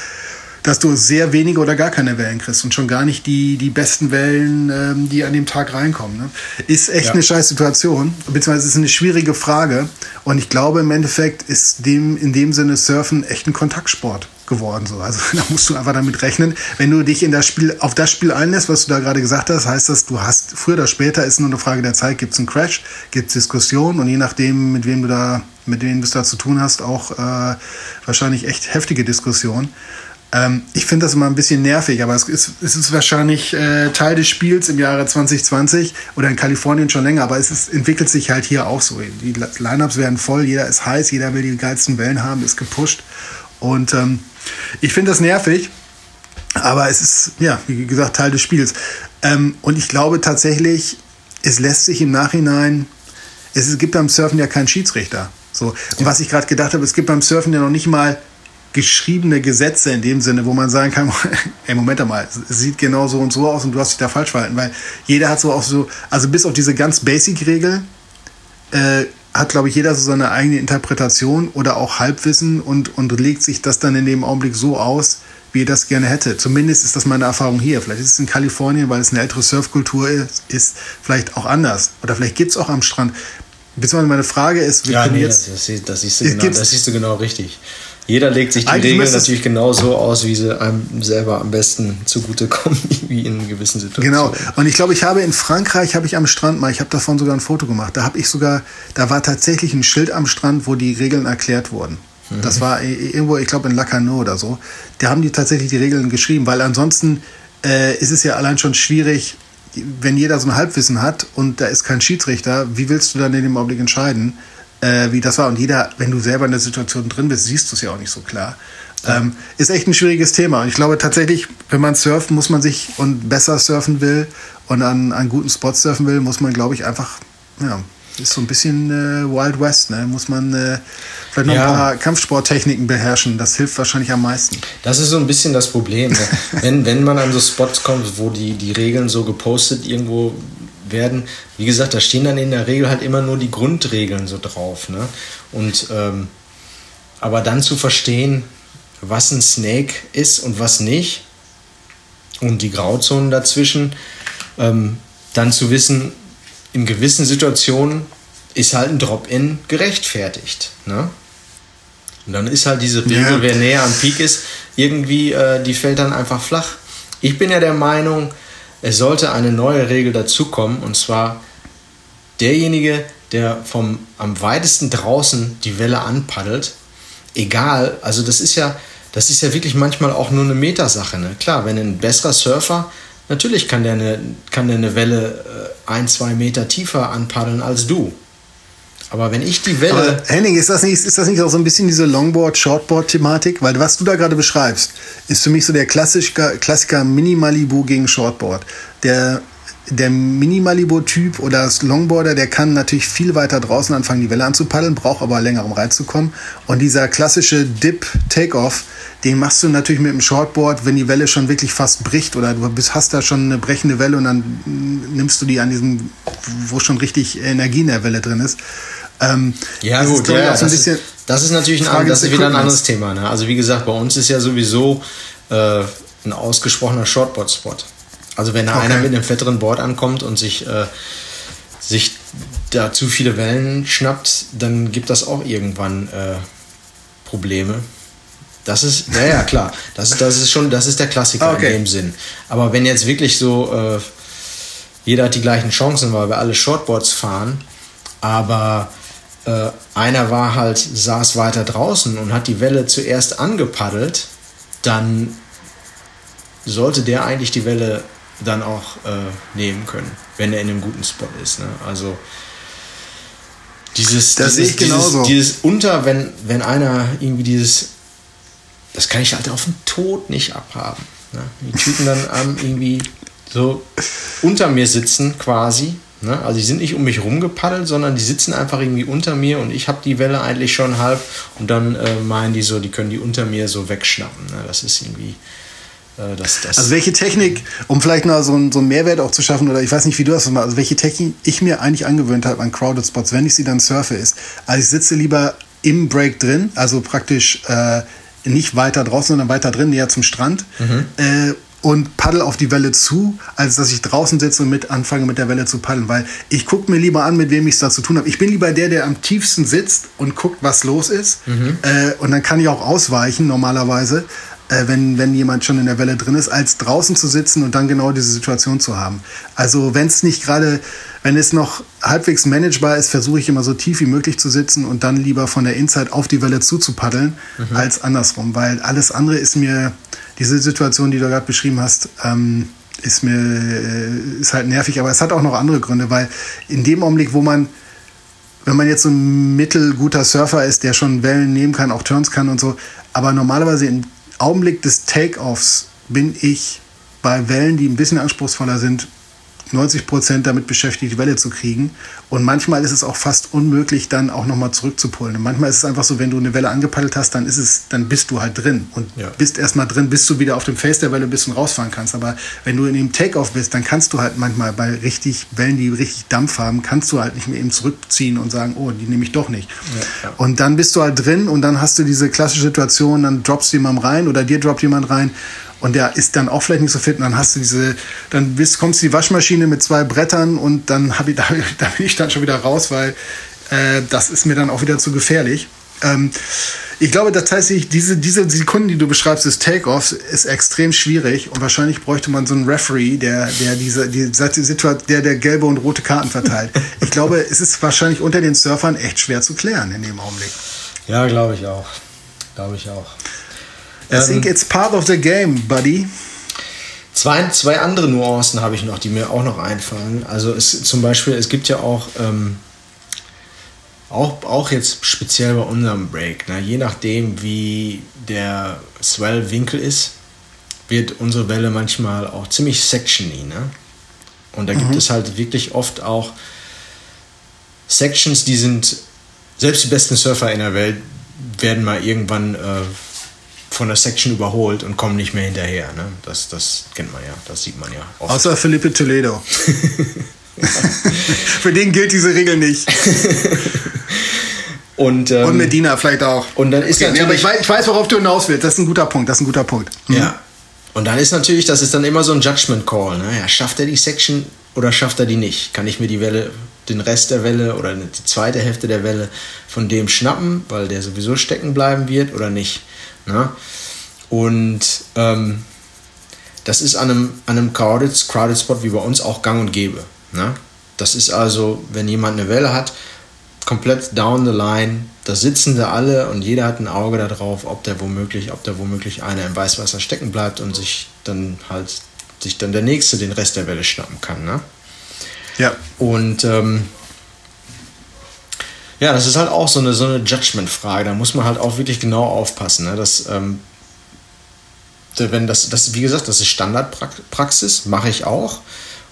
dass du sehr wenige oder gar keine Wellen kriegst und schon gar nicht die, die besten Wellen, ähm, die an dem Tag reinkommen. Ne? Ist echt ja. eine scheiß Situation, beziehungsweise ist eine schwierige Frage. Und ich glaube, im Endeffekt ist dem, in dem Sinne Surfen echt ein Kontaktsport geworden. So. Also da musst du einfach damit rechnen. Wenn du dich in das Spiel, auf das Spiel einlässt, was du da gerade gesagt hast, heißt das, du hast früher oder später ist nur eine Frage der Zeit, gibt es einen Crash, gibt es Diskussionen und je nachdem, mit wem du da, mit wem du da zu tun hast, auch äh, wahrscheinlich echt heftige Diskussionen. Ähm, ich finde das immer ein bisschen nervig, aber es ist, es ist wahrscheinlich äh, Teil des Spiels im Jahre 2020 oder in Kalifornien schon länger, aber es ist, entwickelt sich halt hier auch so. Die Lineups werden voll, jeder ist heiß, jeder will die geilsten Wellen haben, ist gepusht. Und ähm, ich finde das nervig, aber es ist, ja, wie gesagt, Teil des Spiels. Ähm, und ich glaube tatsächlich, es lässt sich im Nachhinein, es gibt beim Surfen ja keinen Schiedsrichter. So. Und was ich gerade gedacht habe, es gibt beim Surfen ja noch nicht mal geschriebene Gesetze in dem Sinne, wo man sagen kann, ey, Moment mal, es sieht genau so und so aus und du hast dich da falsch verhalten, weil jeder hat so auch so, also bis auf diese ganz Basic-Regel, äh, hat, glaube ich, jeder so seine eigene Interpretation oder auch Halbwissen und, und legt sich das dann in dem Augenblick so aus, wie er das gerne hätte. Zumindest ist das meine Erfahrung hier. Vielleicht ist es in Kalifornien, weil es eine ältere Surfkultur ist, ist vielleicht auch anders. Oder vielleicht gibt es auch am Strand. Beziehungsweise meine Frage ist, wir ja, nee, jetzt, das, das, siehst du genau, das siehst du genau richtig. Jeder legt sich die Regeln natürlich genau so aus, wie sie einem selber am besten zugutekommen, wie in gewissen Situationen. Genau. Und ich glaube, ich habe in Frankreich, habe ich am Strand mal, ich habe davon sogar ein Foto gemacht. Da habe ich sogar, da war tatsächlich ein Schild am Strand, wo die Regeln erklärt wurden. Mhm. Das war irgendwo, ich glaube in Lacanau oder so. Da haben die tatsächlich die Regeln geschrieben, weil ansonsten äh, ist es ja allein schon schwierig, wenn jeder so ein Halbwissen hat und da ist kein Schiedsrichter, wie willst du dann in dem Augenblick entscheiden? Äh, wie das war. Und jeder, wenn du selber in der Situation drin bist, siehst du es ja auch nicht so klar. Ähm, ist echt ein schwieriges Thema. Und ich glaube tatsächlich, wenn man surft, muss man sich und besser surfen will und an, an guten Spots surfen will, muss man, glaube ich, einfach, ja, ist so ein bisschen äh, Wild West, ne? Muss man äh, vielleicht noch ja. ein paar Kampfsporttechniken beherrschen. Das hilft wahrscheinlich am meisten. Das ist so ein bisschen das Problem. Ne? wenn, wenn man an so Spots kommt, wo die, die Regeln so gepostet irgendwo werden. Wie gesagt, da stehen dann in der Regel halt immer nur die Grundregeln so drauf. Ne? Und ähm, aber dann zu verstehen, was ein Snake ist und was nicht, und die Grauzonen dazwischen, ähm, dann zu wissen, in gewissen Situationen ist halt ein Drop-In gerechtfertigt. Ne? Und dann ist halt diese Regel, ja. wer näher am Peak ist, irgendwie, äh, die fällt dann einfach flach. Ich bin ja der Meinung, es sollte eine neue Regel dazukommen, und zwar derjenige, der vom am weitesten draußen die Welle anpaddelt, egal, also das ist ja, das ist ja wirklich manchmal auch nur eine Metersache. Ne? Klar, wenn ein besserer Surfer, natürlich kann der eine, kann der eine Welle äh, ein, zwei Meter tiefer anpaddeln als du. Aber wenn ich die Welle. Aber Henning, ist das, nicht, ist das nicht auch so ein bisschen diese Longboard-Shortboard-Thematik? Weil was du da gerade beschreibst, ist für mich so der Klassiker, Klassiker Mini-Malibu gegen Shortboard. Der, der Mini-Malibu-Typ oder das Longboarder, der kann natürlich viel weiter draußen anfangen, die Welle anzupaddeln, braucht aber länger, um reinzukommen. Und dieser klassische Dip-Takeoff, den machst du natürlich mit dem Shortboard, wenn die Welle schon wirklich fast bricht oder du hast da schon eine brechende Welle und dann nimmst du die an diesem, wo schon richtig Energie in der Welle drin ist. Ähm, ja, gut, ist, ja, das, ist, das, ist, natürlich ein, das ist wieder ein anderes Thema. Ne? Also, wie gesagt, bei uns ist ja sowieso äh, ein ausgesprochener Shortboard-Spot. Also, wenn da okay. einer mit einem fetteren Board ankommt und sich, äh, sich da zu viele Wellen schnappt, dann gibt das auch irgendwann äh, Probleme. Das ist, ja, ja, klar. Das, das ist schon, das ist der Klassiker okay. in dem Sinn. Aber wenn jetzt wirklich so, äh, jeder hat die gleichen Chancen, weil wir alle Shortboards fahren, aber äh, einer war halt, saß weiter draußen und hat die Welle zuerst angepaddelt, dann sollte der eigentlich die Welle dann auch äh, nehmen können, wenn er in einem guten Spot ist. Ne? Also dieses, das dieses, dieses, dieses unter, wenn, wenn einer irgendwie dieses das kann ich halt auf den Tod nicht abhaben. Ne? Die Typen dann ähm, irgendwie so unter mir sitzen quasi. Ne? Also die sind nicht um mich rumgepaddelt, sondern die sitzen einfach irgendwie unter mir und ich habe die Welle eigentlich schon halb und dann äh, meinen die so, die können die unter mir so wegschnappen. Ne? Das ist irgendwie... Äh, das, das also welche Technik, um vielleicht mal so, ein, so einen Mehrwert auch zu schaffen, oder ich weiß nicht, wie du das machst, also welche Technik ich mir eigentlich angewöhnt habe an Crowded Spots, wenn ich sie dann surfe, ist, also ich sitze lieber im Break drin, also praktisch äh, nicht weiter draußen, sondern weiter drin, näher zum Strand. Mhm. Äh, und paddel auf die Welle zu, als dass ich draußen sitze und mit anfange mit der Welle zu paddeln. Weil ich gucke mir lieber an, mit wem ich es da zu tun habe. Ich bin lieber der, der am tiefsten sitzt und guckt, was los ist. Mhm. Äh, und dann kann ich auch ausweichen normalerweise, äh, wenn, wenn jemand schon in der Welle drin ist, als draußen zu sitzen und dann genau diese Situation zu haben. Also wenn es nicht gerade wenn es noch halbwegs managebar ist, versuche ich immer so tief wie möglich zu sitzen und dann lieber von der Inside auf die Welle zuzupaddeln, mhm. als andersrum. Weil alles andere ist mir, diese Situation, die du gerade beschrieben hast, ähm, ist mir äh, ist halt nervig, aber es hat auch noch andere Gründe, weil in dem Augenblick, wo man, wenn man jetzt so ein mittelguter Surfer ist, der schon Wellen nehmen kann, auch Turns kann und so, aber normalerweise im Augenblick des Take-Offs bin ich bei Wellen, die ein bisschen anspruchsvoller sind, 90 Prozent damit beschäftigt, die Welle zu kriegen. Und manchmal ist es auch fast unmöglich, dann auch nochmal zurückzupolen. Und manchmal ist es einfach so, wenn du eine Welle angepaddelt hast, dann ist es, dann bist du halt drin und ja. bist erstmal drin, bis du wieder auf dem Face der Welle bist und rausfahren kannst. Aber wenn du in dem Takeoff bist, dann kannst du halt manchmal bei richtig Wellen, die richtig Dampf haben, kannst du halt nicht mehr eben zurückziehen und sagen, oh, die nehme ich doch nicht. Ja, ja. Und dann bist du halt drin und dann hast du diese klassische Situation, dann droppst du jemand rein oder dir droppt jemand rein und der ist dann auch vielleicht nicht so fit und dann hast du diese, dann bist, kommst du die Waschmaschine mit zwei Brettern und dann hab ich, da, da bin ich dann schon wieder raus, weil äh, das ist mir dann auch wieder zu gefährlich. Ähm, ich glaube tatsächlich, diese, diese Sekunden, die du beschreibst, des Takeoffs, ist extrem schwierig und wahrscheinlich bräuchte man so einen Referee, der, der diese, die Situation, der, der gelbe und rote Karten verteilt. ich glaube, es ist wahrscheinlich unter den Surfern echt schwer zu klären in dem Augenblick. Ja, glaube ich auch. Glaube ich auch. I ähm, think it's part of the game, buddy. Zwei, zwei andere Nuancen habe ich noch, die mir auch noch einfallen. Also es zum Beispiel, es gibt ja auch, ähm, auch, auch jetzt speziell bei unserem Break, ne, je nachdem wie der Swell-Winkel ist, wird unsere Welle manchmal auch ziemlich sectiony. Ne? Und da mhm. gibt es halt wirklich oft auch Sections, die sind, selbst die besten Surfer in der Welt werden mal irgendwann äh, von der Section überholt und kommen nicht mehr hinterher. Ne? Das, das kennt man ja, das sieht man ja. Oft. Außer Felipe Toledo. Für den gilt diese Regel nicht. Und, ähm, und Medina vielleicht auch. Und dann ist okay, natürlich, aber ich weiß, ich weiß, worauf du hinaus willst. Das ist ein guter Punkt. Das ist ein guter Punkt. Mhm. Ja. Und dann ist natürlich, das ist dann immer so ein Judgment Call. Ne? Ja, schafft er die Section oder schafft er die nicht? Kann ich mir die Welle, den Rest der Welle oder die zweite Hälfte der Welle von dem schnappen, weil der sowieso stecken bleiben wird oder nicht? Ne? Und ähm, das ist an einem, an einem crowded, crowded Spot wie bei uns auch gang und gäbe. Ne? Das ist also, wenn jemand eine Welle hat, komplett down the line, da sitzen da alle und jeder hat ein Auge darauf, ob der womöglich, ob da womöglich einer im Weißwasser stecken bleibt und sich dann halt sich dann der nächste den Rest der Welle schnappen kann. Ne? Ja. Und ähm, ja, das ist halt auch so eine, so eine Judgment-Frage. Da muss man halt auch wirklich genau aufpassen. Ne? Dass, ähm, wenn das, das, wie gesagt, das ist Standardpraxis, mache ich auch.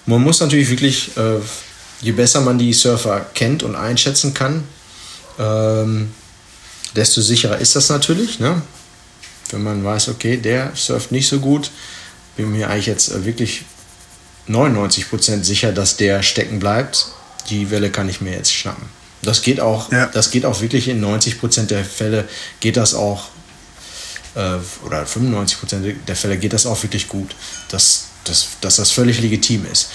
Man muss natürlich wirklich, äh, je besser man die Surfer kennt und einschätzen kann, ähm, desto sicherer ist das natürlich. Ne? Wenn man weiß, okay, der surft nicht so gut, bin mir eigentlich jetzt äh, wirklich 99% sicher, dass der stecken bleibt. Die Welle kann ich mir jetzt schnappen. Das geht auch, ja. das geht auch wirklich in 90 Prozent der Fälle geht das auch, äh, oder 95 Prozent der Fälle geht das auch wirklich gut, dass, dass, dass das völlig legitim ist.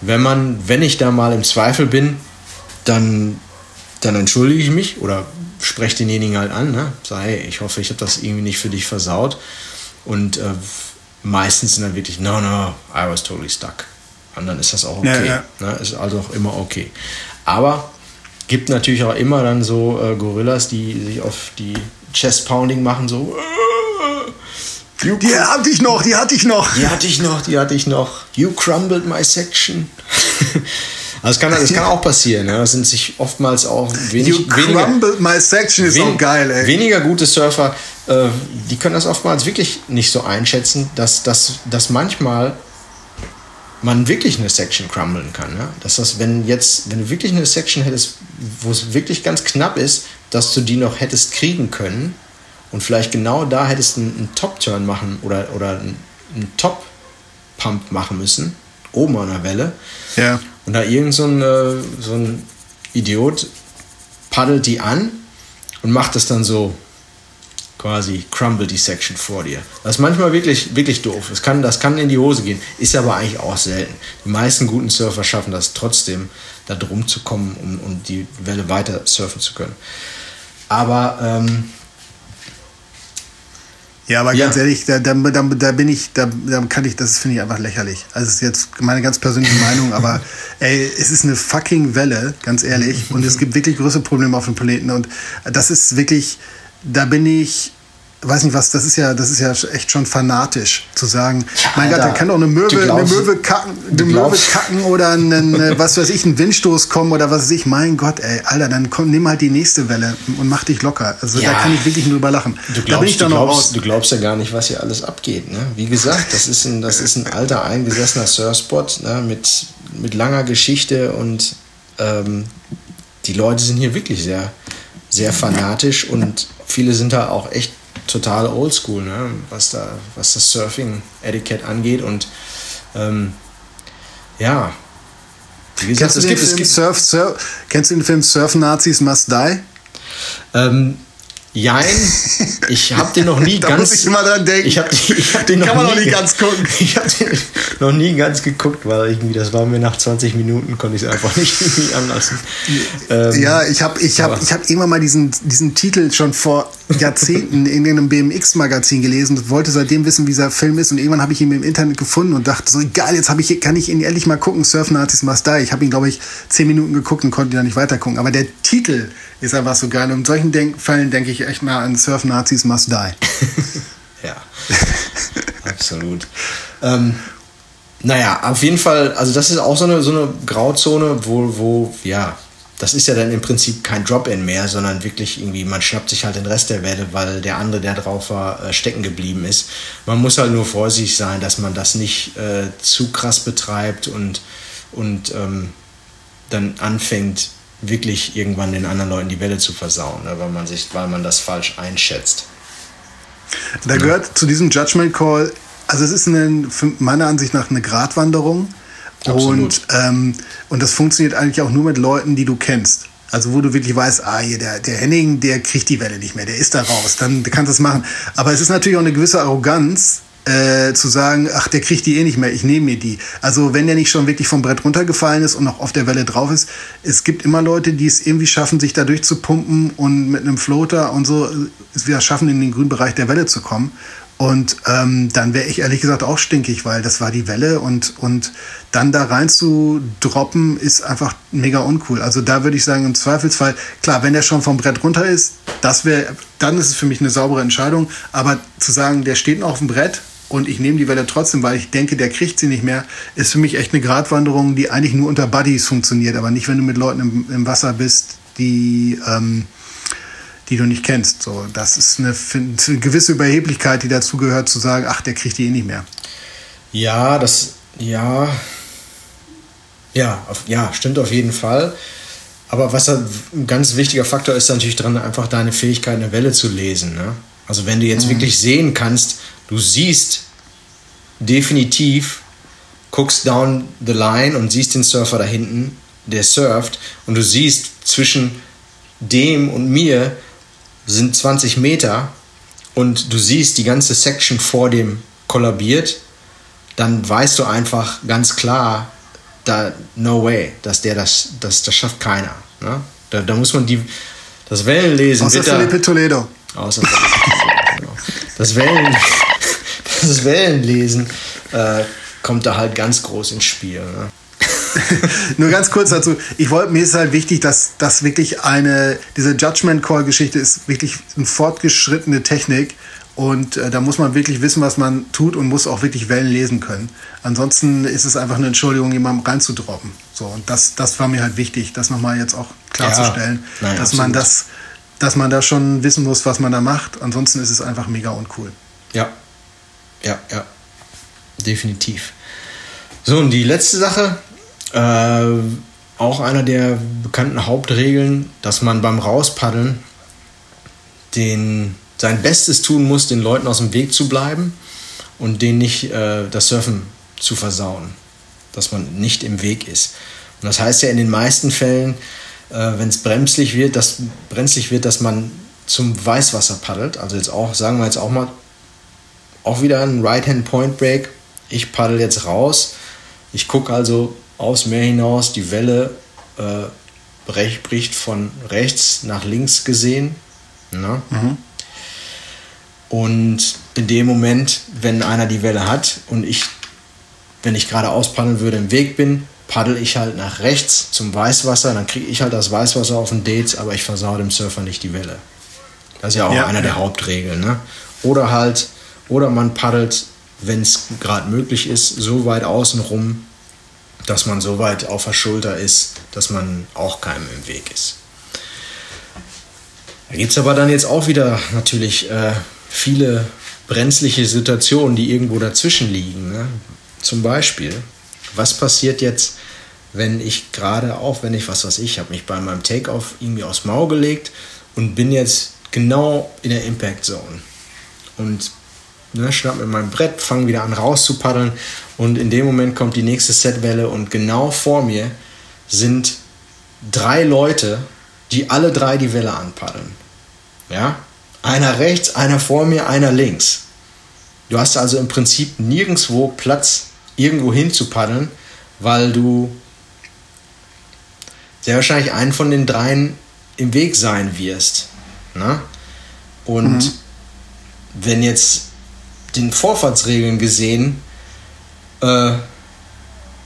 Wenn man, wenn ich da mal im Zweifel bin, dann, dann entschuldige ich mich oder spreche denjenigen halt an, ne? sage, hey, ich hoffe, ich habe das irgendwie nicht für dich versaut. Und äh, meistens sind dann wirklich, no, no, I was totally stuck. Und dann ist das auch okay. Ja, ja. Ne? Ist also auch immer okay. Aber Gibt natürlich auch immer dann so äh, Gorillas, die sich auf die Chest Pounding machen, so. You die hatte ich noch, die hatte ich noch. Die hatte ich noch, die hatte ich noch. You crumbled my section. Also das kann, das kann auch passieren. Ja. Das sind sich oftmals auch wenig, you weniger, my section ist wen, auch geil, ey. Weniger gute Surfer, äh, die können das oftmals wirklich nicht so einschätzen, dass, dass, dass manchmal man wirklich eine Section crumblen kann. Ja? Dass das, wenn jetzt, wenn du wirklich eine Section hättest, wo es wirklich ganz knapp ist, dass du die noch hättest kriegen können und vielleicht genau da hättest einen, einen Top-Turn machen oder, oder einen, einen Top-Pump machen müssen, oben an der Welle. Ja. Und da irgend so ein, äh, so ein Idiot paddelt die an und macht das dann so quasi crumble die Section vor dir. Das ist manchmal wirklich, wirklich doof. Das kann, das kann in die Hose gehen, ist aber eigentlich auch selten. Die meisten guten Surfer schaffen das trotzdem, da drum zu kommen, um, um die Welle weiter surfen zu können. Aber ähm, ja, aber ja. ganz ehrlich, da, da, da, da, bin ich, da, da kann ich, das finde ich einfach lächerlich. Also ist jetzt meine ganz persönliche Meinung, aber ey, es ist eine fucking Welle, ganz ehrlich. Und es gibt wirklich größere Probleme auf dem Planeten. Und das ist wirklich, da bin ich weiß nicht was, das ist ja, das ist ja echt schon fanatisch zu sagen, ja, mein Gott, da kann doch eine Möwe, eine Möwe kacken, eine Möwe kacken oder ein, äh, was weiß ich, ein Windstoß kommen oder was weiß ich. Mein Gott, ey, Alter, dann komm, nimm halt die nächste Welle und mach dich locker. Also ja, da kann ich wirklich nur überlachen. Du glaubst, da bin ich dann du, glaubst, du glaubst ja gar nicht, was hier alles abgeht. Ne? Wie gesagt, das ist ein, das ist ein alter eingesessener Surfspot ne? mit mit langer Geschichte und ähm, die Leute sind hier wirklich sehr, sehr fanatisch und viele sind da auch echt total oldschool, ne? was, da, was das Surfing-Etikett angeht. Und ähm, ja, wie gesagt, kennst, du es gibt, Surf, Surf, kennst du den Film Surf Nazis Must Die? Ähm, Jein, ich habe den noch nie da ganz. Muss ich immer dran denken. Ich hab, ich hab den noch Kann man nie, noch nie ganz gucken. Ich habe den noch nie ganz geguckt, weil irgendwie das war mir nach 20 Minuten konnte ich es einfach nicht irgendwie anlassen. Ähm, ja, ich habe ich hab, ich hab irgendwann mal diesen, diesen Titel schon vor Jahrzehnten in einem BMX-Magazin gelesen und wollte seitdem wissen, wie dieser Film ist. Und irgendwann habe ich ihn im Internet gefunden und dachte so, egal, jetzt ich, kann ich ihn ehrlich mal gucken, Surf Nazis Must Die. Ich habe ihn, glaube ich, 10 Minuten geguckt und konnte ihn dann nicht weiter gucken. Aber der Titel ist einfach so geil. Und in solchen Denk Fällen denke ich echt mal an Surf Nazis Must Die. ja, absolut. ähm, naja, auf jeden Fall, also das ist auch so eine, so eine Grauzone, wo, wo, ja, das ist ja dann im Prinzip kein Drop-In mehr, sondern wirklich irgendwie, man schnappt sich halt den Rest der Welle, weil der andere, der drauf war, äh, stecken geblieben ist. Man muss halt nur vorsichtig sein, dass man das nicht äh, zu krass betreibt und, und ähm, dann anfängt, wirklich irgendwann den anderen Leuten die Welle zu versauen, ne, weil, man sich, weil man das falsch einschätzt. Da gehört zu diesem Judgment Call, also es ist eine, meiner Ansicht nach eine Gratwanderung. Und, ähm, und das funktioniert eigentlich auch nur mit Leuten, die du kennst. Also wo du wirklich weißt, ah, hier, der, der Henning, der kriegt die Welle nicht mehr, der ist da raus, dann kannst du es machen. Aber es ist natürlich auch eine gewisse Arroganz, äh, zu sagen, ach, der kriegt die eh nicht mehr, ich nehme mir die. Also wenn der nicht schon wirklich vom Brett runtergefallen ist und noch auf der Welle drauf ist, es gibt immer Leute, die es irgendwie schaffen, sich da durchzupumpen und mit einem Floater und so wieder schaffen, in den grünen Bereich der Welle zu kommen. Und ähm, dann wäre ich ehrlich gesagt auch stinkig, weil das war die Welle und, und dann da rein zu droppen ist einfach mega uncool. Also da würde ich sagen, im Zweifelsfall, klar, wenn der schon vom Brett runter ist, das wäre, dann ist es für mich eine saubere Entscheidung. Aber zu sagen, der steht noch auf dem Brett und ich nehme die Welle trotzdem, weil ich denke, der kriegt sie nicht mehr, ist für mich echt eine Gratwanderung, die eigentlich nur unter Buddies funktioniert, aber nicht, wenn du mit Leuten im, im Wasser bist, die ähm, die du nicht kennst. So, das ist eine, eine gewisse Überheblichkeit, die dazu gehört, zu sagen, ach, der kriegt die eh nicht mehr. Ja, das, ja, ja, auf, ja, stimmt auf jeden Fall. Aber was ein ganz wichtiger Faktor ist natürlich dran, einfach deine Fähigkeit, eine Welle zu lesen. Ne? Also wenn du jetzt mhm. wirklich sehen kannst, du siehst definitiv, guckst down the line und siehst den Surfer da hinten, der surft, und du siehst zwischen dem und mir sind 20 Meter und du siehst die ganze Section vor dem kollabiert, dann weißt du einfach ganz klar, da no way, dass der das, das, das schafft keiner. Ne? Da, da muss man die, das Wellenlesen. Außer Felipe Toledo. Außer genau. das, Wellen, das Wellenlesen äh, kommt da halt ganz groß ins Spiel. Ne? Nur ganz kurz dazu. Ich wollte, mir ist halt wichtig, dass das wirklich eine, diese Judgment Call Geschichte ist wirklich eine fortgeschrittene Technik. Und äh, da muss man wirklich wissen, was man tut und muss auch wirklich Wellen lesen können. Ansonsten ist es einfach eine Entschuldigung, jemandem reinzudroppen. So, und das, das war mir halt wichtig, das nochmal jetzt auch klarzustellen, ja, nein, dass man das, dass man da schon wissen muss, was man da macht. Ansonsten ist es einfach mega uncool. Ja. Ja, ja. Definitiv. So, und die letzte Sache, äh, auch einer der bekannten Hauptregeln, dass man beim Rauspaddeln den, sein Bestes tun muss, den Leuten aus dem Weg zu bleiben und denen nicht äh, das Surfen zu versauen. Dass man nicht im Weg ist. Und das heißt ja in den meisten Fällen, äh, wenn es bremslich wird, dass, brenzlig wird, dass man zum Weißwasser paddelt. Also jetzt auch, sagen wir jetzt auch mal, auch wieder ein Right-Hand Point Break. Ich paddel jetzt raus. Ich gucke also aus Meer hinaus. Die Welle äh, bricht von rechts nach links gesehen. Ne? Mhm. Und in dem Moment, wenn einer die Welle hat und ich, wenn ich gerade auspaddeln würde, im Weg bin, paddel ich halt nach rechts zum Weißwasser, dann kriege ich halt das Weißwasser auf den Dates, aber ich versau dem Surfer nicht die Welle. Das ist ja auch ja, einer der Hauptregeln. Ne? Oder halt, oder man paddelt, wenn es gerade möglich ist, so weit außen rum, dass man so weit auf der Schulter ist, dass man auch keinem im Weg ist. Da gibt es aber dann jetzt auch wieder natürlich äh, viele brenzliche Situationen, die irgendwo dazwischen liegen. Ne? Zum Beispiel, was passiert jetzt, wenn ich gerade auch, wenn ich, was weiß ich, habe mich bei meinem Takeoff irgendwie aufs Maul gelegt und bin jetzt genau in der Impact Zone. Und ne, schnapp mir mein Brett, fange wieder an rauszupaddeln und in dem Moment kommt die nächste Setwelle und genau vor mir sind drei Leute, die alle drei die Welle anpaddeln. Ja? Einer rechts, einer vor mir, einer links. Du hast also im Prinzip nirgendwo Platz, irgendwo hin zu paddeln, weil du sehr wahrscheinlich einen von den dreien im Weg sein wirst. Ne? Und mhm. wenn jetzt den Vorfahrtsregeln gesehen, äh,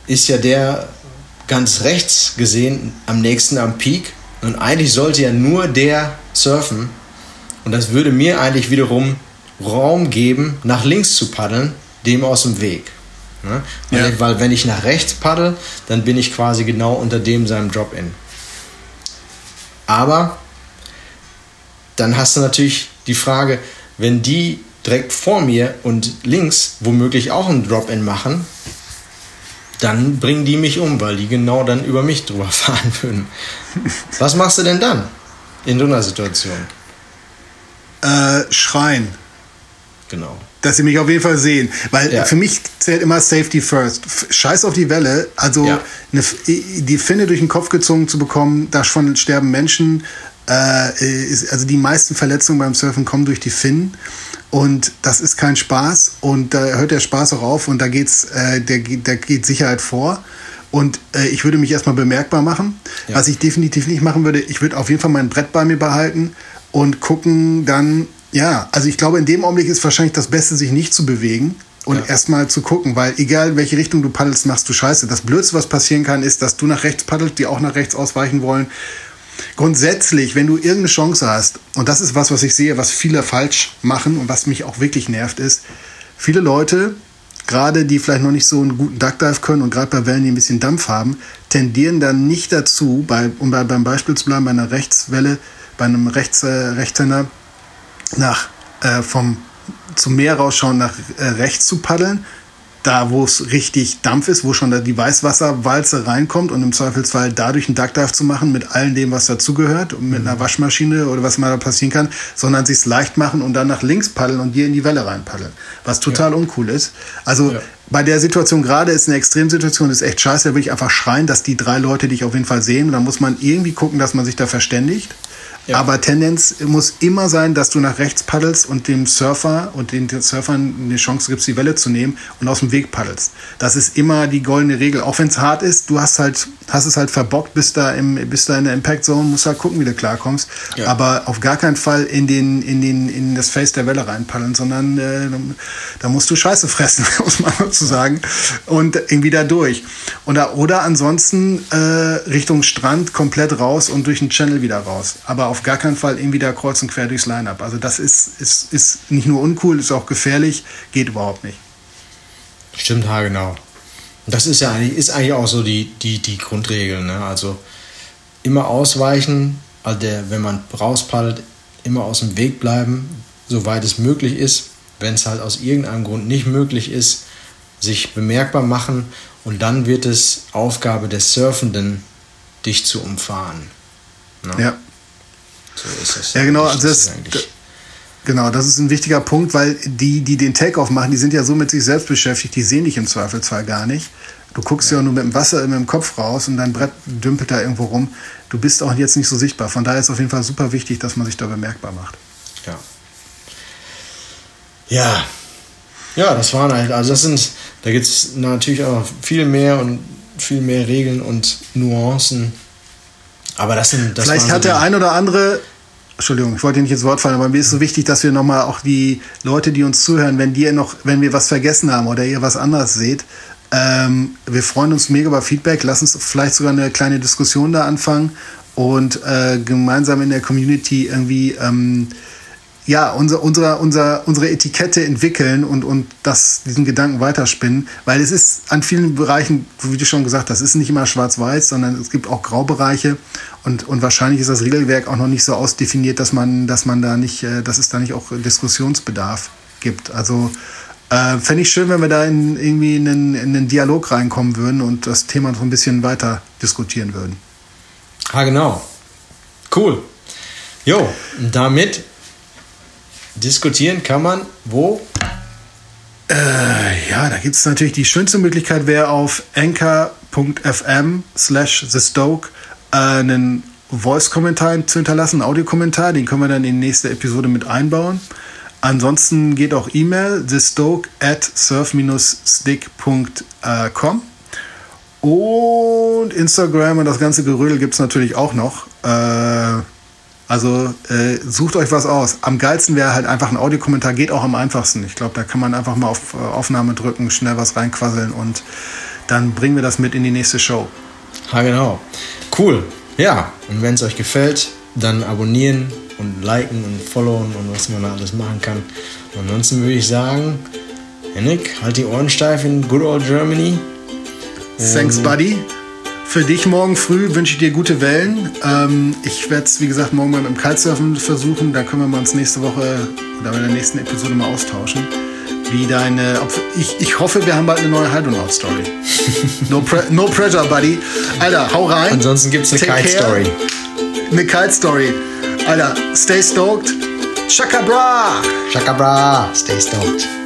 ist ja der ganz rechts gesehen am nächsten am Peak. Und eigentlich sollte ja nur der surfen. Und das würde mir eigentlich wiederum Raum geben, nach links zu paddeln, dem aus dem Weg. Ne? Weil, ja. weil wenn ich nach rechts paddel, dann bin ich quasi genau unter dem seinem Drop-In. Aber dann hast du natürlich die Frage, wenn die direkt vor mir und links womöglich auch einen Drop-In machen, dann bringen die mich um, weil die genau dann über mich drüber fahren würden. Was machst du denn dann in so einer Situation? Äh, schreien. Genau. Dass sie mich auf jeden Fall sehen. Weil ja. für mich zählt immer Safety first. Scheiß auf die Welle. Also ja. eine, die Finne durch den Kopf gezogen zu bekommen, davon sterben Menschen. Äh, ist, also die meisten Verletzungen beim Surfen kommen durch die Finnen. Und das ist kein Spaß. Und da hört der Spaß auch auf und da, geht's, äh, der, da geht Sicherheit vor. Und äh, ich würde mich erstmal bemerkbar machen. Ja. Was ich definitiv nicht machen würde, ich würde auf jeden Fall mein Brett bei mir behalten und gucken dann, ja, also ich glaube, in dem Augenblick ist wahrscheinlich das Beste, sich nicht zu bewegen und ja. erstmal zu gucken, weil egal in welche Richtung du paddelst, machst du Scheiße. Das Blödste, was passieren kann, ist, dass du nach rechts paddelst, die auch nach rechts ausweichen wollen grundsätzlich, wenn du irgendeine Chance hast, und das ist was, was ich sehe, was viele falsch machen und was mich auch wirklich nervt, ist, viele Leute, gerade die vielleicht noch nicht so einen guten Duckdive können und gerade bei Wellen, die ein bisschen Dampf haben, tendieren dann nicht dazu, bei, um bei, beim Beispiel zu bleiben, bei einer Rechtswelle, bei einem Rechts, äh, Rechtshänder nach äh, vom zum Meer rausschauen nach äh, rechts zu paddeln, da wo es richtig Dampf ist, wo schon da die Weißwasserwalze reinkommt und im Zweifelsfall dadurch einen Duckdive zu machen mit allem dem, was dazugehört mit mhm. einer Waschmaschine oder was mal da passieren kann, sondern sich leicht machen und dann nach links paddeln und dir in die Welle reinpaddeln, was total ja. uncool ist. Also ja. bei der Situation gerade ist eine Extremsituation, ist echt scheiße, da will ich einfach schreien, dass die drei Leute dich auf jeden Fall sehen und dann muss man irgendwie gucken, dass man sich da verständigt. Ja. Aber Tendenz muss immer sein, dass du nach rechts paddelst und dem Surfer und den Surfern eine Chance gibst, die Welle zu nehmen und aus dem Weg paddelst. Das ist immer die goldene Regel. Auch wenn es hart ist, du hast halt, hast es halt verbockt, bist da im, bist da in der Impact Zone, musst halt gucken, wie du klarkommst. Ja. Aber auf gar keinen Fall in den, in den, in das Face der Welle reinpaddeln, sondern äh, da musst du Scheiße fressen, muss man mal zu sagen. Und irgendwie da durch. Oder, oder ansonsten äh, Richtung Strand komplett raus und durch den Channel wieder raus. Aber auf gar keinen Fall irgendwie da kreuz und quer durchs Line-Up. Also das ist, ist, ist nicht nur uncool, ist auch gefährlich, geht überhaupt nicht. Stimmt, ha, genau. Das ist ja eigentlich, ist eigentlich auch so die, die, die Grundregel. Ne? Also immer ausweichen, also der, wenn man rauspaddelt, immer aus dem Weg bleiben, soweit es möglich ist. Wenn es halt aus irgendeinem Grund nicht möglich ist, sich bemerkbar machen und dann wird es Aufgabe des Surfenden, dich zu umfahren. Ne? Ja. So ist es. Ja, genau. Also das, das genau, das ist ein wichtiger Punkt, weil die, die den Takeoff machen, die sind ja so mit sich selbst beschäftigt, die sehen dich im Zweifelsfall gar nicht. Du guckst ja, ja nur mit dem Wasser mit dem Kopf raus und dein Brett dümpelt da irgendwo rum. Du bist auch jetzt nicht so sichtbar. Von daher ist es auf jeden Fall super wichtig, dass man sich da bemerkbar macht. Ja. Ja. Ja, das waren halt, also das sind, da gibt es natürlich auch viel mehr und viel mehr Regeln und Nuancen aber das sind. Das Vielleicht hat der ein oder andere. Entschuldigung, ich wollte nicht ins Wort fallen, aber mir ist so wichtig, dass wir nochmal auch die Leute, die uns zuhören, wenn die noch, wenn wir was vergessen haben oder ihr was anderes seht, ähm, wir freuen uns mega über Feedback. Lass uns vielleicht sogar eine kleine Diskussion da anfangen und äh, gemeinsam in der Community irgendwie ähm, ja, unser, unser, unser, unsere Etikette entwickeln und, und das, diesen Gedanken weiterspinnen. Weil es ist an vielen Bereichen, wie du schon gesagt hast, ist nicht immer schwarz-weiß, sondern es gibt auch Graubereiche. Und, und wahrscheinlich ist das Regelwerk auch noch nicht so ausdefiniert, dass man, dass man da nicht, äh, dass es da nicht auch Diskussionsbedarf gibt. Also Äh, Fände ich schön, wenn wir da in, irgendwie in einen, in einen Dialog reinkommen würden und das Thema noch ein bisschen weiter diskutieren würden. Ah, genau. Cool. Jo, damit diskutieren kann man wo? Äh, ja, da gibt es natürlich die schönste Möglichkeit, wäre auf anchor.fm slash the Stoke äh, einen Voice-Kommentar zu hinterlassen, einen Audiokommentar, den können wir dann in die nächste Episode mit einbauen. Ansonsten geht auch E-Mail, thestoke at surf-stick.com. Und Instagram und das ganze Gerödel gibt es natürlich auch noch. Äh, also äh, sucht euch was aus. Am geilsten wäre halt einfach ein Audiokommentar, geht auch am einfachsten. Ich glaube, da kann man einfach mal auf äh, Aufnahme drücken, schnell was reinquasseln und dann bringen wir das mit in die nächste Show. Ha, genau. Cool. Ja, und wenn es euch gefällt, dann abonnieren und liken und followen und was man da alles machen kann. Und ansonsten würde ich sagen, Henrik, halt die Ohren steif in Good Old Germany. Thanks, Buddy. Für dich morgen früh wünsche ich dir gute Wellen. Ähm, ich werde es, wie gesagt, morgen mal mit dem Kitesurfen versuchen. Da können wir uns nächste Woche oder bei der nächsten Episode mal austauschen. Wie deine. Ich, ich hoffe, wir haben bald eine neue Hydronaut-Story. no, pre no pressure, Buddy. Alter, hau rein. Ansonsten gibt es eine Kite-Story. Eine Kite-Story. Alter, stay stoked. Shaka bra. Shaka bra. Stay stoked.